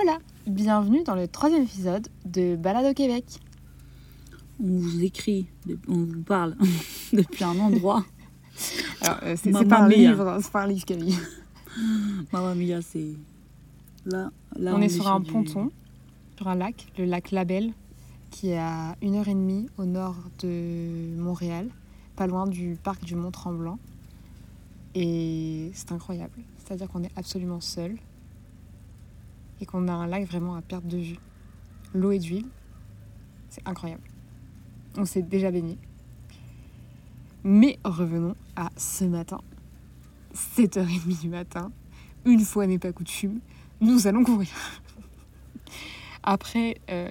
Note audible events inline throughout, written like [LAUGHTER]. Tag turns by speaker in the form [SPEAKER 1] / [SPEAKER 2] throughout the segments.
[SPEAKER 1] Hola, bienvenue dans le troisième épisode de Balade au Québec.
[SPEAKER 2] On vous écrit, on vous parle [LAUGHS] depuis un endroit. [LAUGHS]
[SPEAKER 1] Alors, euh, c'est
[SPEAKER 2] Mamma
[SPEAKER 1] c'est pas un livre, hein, c'est pas un livre, Camille. [LAUGHS]
[SPEAKER 2] Mamma mia, c'est. Là, là
[SPEAKER 1] on, est sur un
[SPEAKER 2] du-
[SPEAKER 1] ponton, sur un lac, le lac Labelle, qui est à une heure et demie au nord de Montréal, pas loin du parc du Mont-Tremblant. Et c'est incroyable. C'est-à-dire qu'on est absolument seul et qu'on a un lac vraiment à perte de vue. L'eau est d'huile, c'est incroyable. On s'est déjà baigné. Mais revenons à ce matin, 7h30 du matin, une fois n'est pas coutume, nous allons courir. [LAUGHS] Après, euh,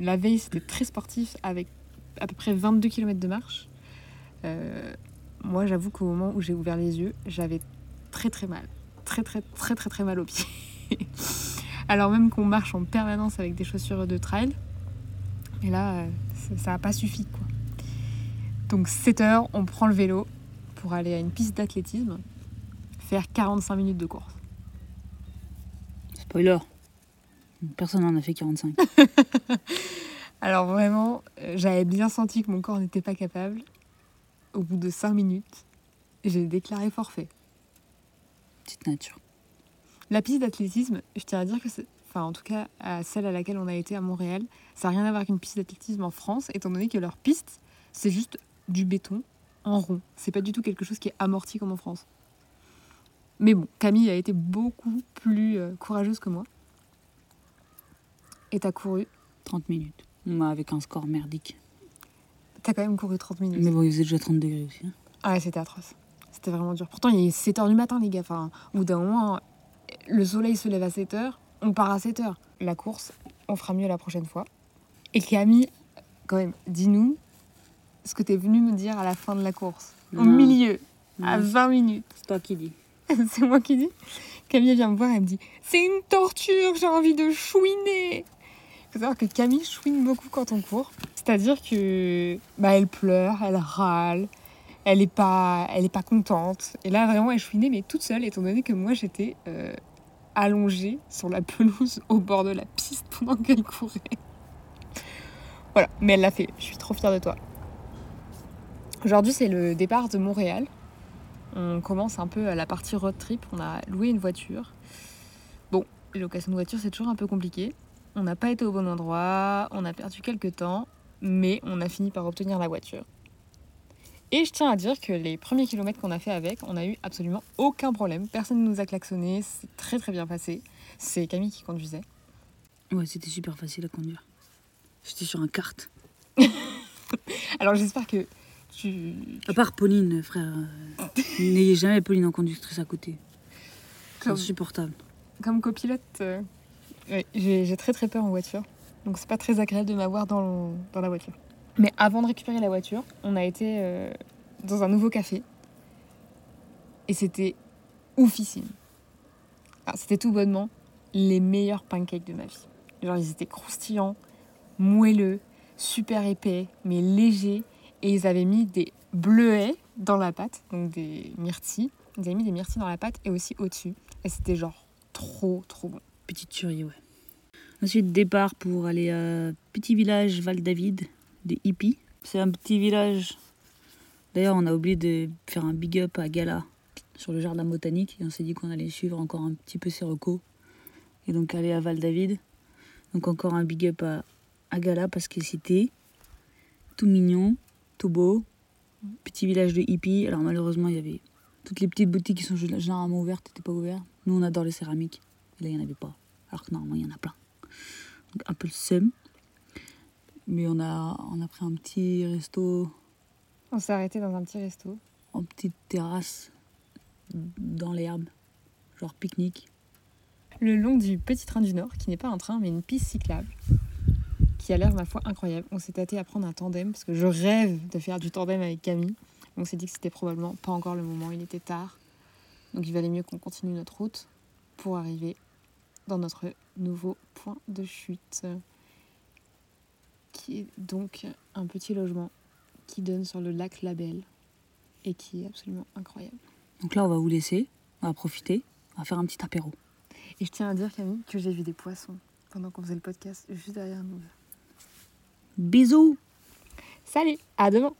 [SPEAKER 1] la, veille, c'était très sportif avec à peu près 22 km de marche. Euh, moi, j'avoue qu'au moment où j'ai ouvert les yeux, j'avais très très mal. Très très très très très mal aux pieds. [LAUGHS] Alors même qu'on marche en permanence avec des chaussures de trail. Et là, euh, ça- n'a pas suffi. Quoi. Donc 7 heures, on prend le vélo pour aller à une piste d'athlétisme, faire 45 minutes de course.
[SPEAKER 2] Spoiler. Personne n'en a fait 45. [LAUGHS] [LAUGHS]
[SPEAKER 1] Alors vraiment, euh, j'avais bien senti que mon corps n'était pas capable. Au bout de 5 minutes, j'ai déclaré forfait.
[SPEAKER 2] Petite nature.
[SPEAKER 1] La piste d'athlétisme, je tiens à dire que c'est... Enfin, en tout cas, à celle à laquelle on a été à Montréal, ça n'a rien à voir avec une piste d'athlétisme en France, étant donné que leur piste, c'est juste du béton en rond. C'est pas du tout quelque chose qui est amorti comme en France. Mais bon, Camille a été beaucoup plus euh, courageuse que moi. Et t'as couru.
[SPEAKER 2] 30 minutes. Moi, avec un score merdique.
[SPEAKER 1] T'as quand même couru 30 minutes.
[SPEAKER 2] Mais bon, il faisait déjà 30 degrés aussi. hein.
[SPEAKER 1] Ah ouais, c'était atroce. C'était vraiment dur. Pourtant, il est 7h du matin, les gars. Enfin, au bout d'un moment, le soleil se lève à 7h, on part à 7h. La course, on fera mieux la prochaine fois. Et Camille, quand même, dis-nous ce que t'es venu me dire à la fin de la course. Au
[SPEAKER 2] Non.
[SPEAKER 1] milieu, à
[SPEAKER 2] Non,
[SPEAKER 1] 20 minutes.
[SPEAKER 2] C'est toi qui dis. [LAUGHS]
[SPEAKER 1] C'est moi qui dis. Camille vient me voir et me dit C'est une torture, j'ai envie de chouiner. Il faut savoir que Camille chouine beaucoup quand on court. C'est-à-dire que bah, elle pleure, elle râle, elle est pas, elle est pas contente. Et là vraiment elle chouinait mais toute seule étant donné que moi j'étais euh, allongée sur la pelouse au bord de la piste pendant qu'elle courait. Voilà, mais elle l'a fait. Je suis trop fière de toi. Aujourd'hui c'est le départ de Montréal. On commence un peu à la partie road trip. On a loué une voiture. Bon, les locations de voiture, c'est toujours un peu compliqué. On n'a pas été au bon endroit, on a perdu quelques temps, mais on a fini par obtenir la voiture. Et je tiens à dire que les premiers kilomètres qu'on a fait avec, on n'a eu absolument aucun problème. Personne ne nous a klaxonné, c'est très très bien passé. C'est Camille qui conduisait.
[SPEAKER 2] Ouais, c'était super facile à conduire. J'étais sur un kart. [LAUGHS]
[SPEAKER 1] Alors j'espère que tu.
[SPEAKER 2] À part Pauline, frère. euh, [LAUGHS] N'ayez jamais Pauline en conductrice à côté. C'est insupportable.
[SPEAKER 1] comme copilote, euh, ouais, j'ai très très peur en voiture. Donc c'est pas très agréable de m'avoir dans, dans la voiture. Mais avant de récupérer la voiture, on a été euh, dans un nouveau café. Et c'était oufissime. C'était tout bonnement les meilleurs pancakes de ma vie. Genre ils étaient croustillants, moelleux, super épais, mais légers. Et ils avaient mis des bleuets dans la pâte, donc des myrtilles. Ils avaient mis des myrtilles dans la pâte et aussi au-dessus. Et c'était genre trop trop bon.
[SPEAKER 2] Petite tuerie, ouais. Ensuite, départ pour aller à petit village Val-David, des hippies. C'est un petit village. D'ailleurs, on a oublié de faire un big up à Gala sur le jardin botanique. Et on s'est dit qu'on allait suivre encore un petit peu ses recos. Et donc aller à Val-David. Donc encore un big up à, Gala parce que c'était tout mignon, tout beau. Petit village de hippies. Alors malheureusement, il y avait toutes les petites boutiques qui sont généralement ouvertes n'étaient pas ouvertes. Nous, on adore les céramiques. Et là, il n'y en avait pas. Alors que normalement, il y en a plein. Donc, un peu le seum. Mais on a, on a pris un petit resto,
[SPEAKER 1] On s'est arrêté dans un petit resto.
[SPEAKER 2] en petite terrasse, dans l'herbe. Genre pique-nique.
[SPEAKER 1] Le long du petit train du Nord, qui n'est pas un train mais une piste cyclable, qui a l'air, ma foi, incroyable. On s'est tâté à prendre un tandem, parce que je rêve de faire du tandem avec Camille. On s'est dit que c'était probablement pas encore le moment, il était tard. Donc il valait mieux qu'on continue notre route pour arriver dans notre nouveau point de chute, qui est donc un petit logement qui donne sur le lac Labelle et qui est absolument incroyable.
[SPEAKER 2] Donc là, on va vous laisser. On va profiter. On va faire un petit apéro.
[SPEAKER 1] Et je tiens à dire, Camille, que j'ai vu des poissons pendant qu'on faisait le podcast juste derrière nous.
[SPEAKER 2] Bisous
[SPEAKER 1] Salut, à demain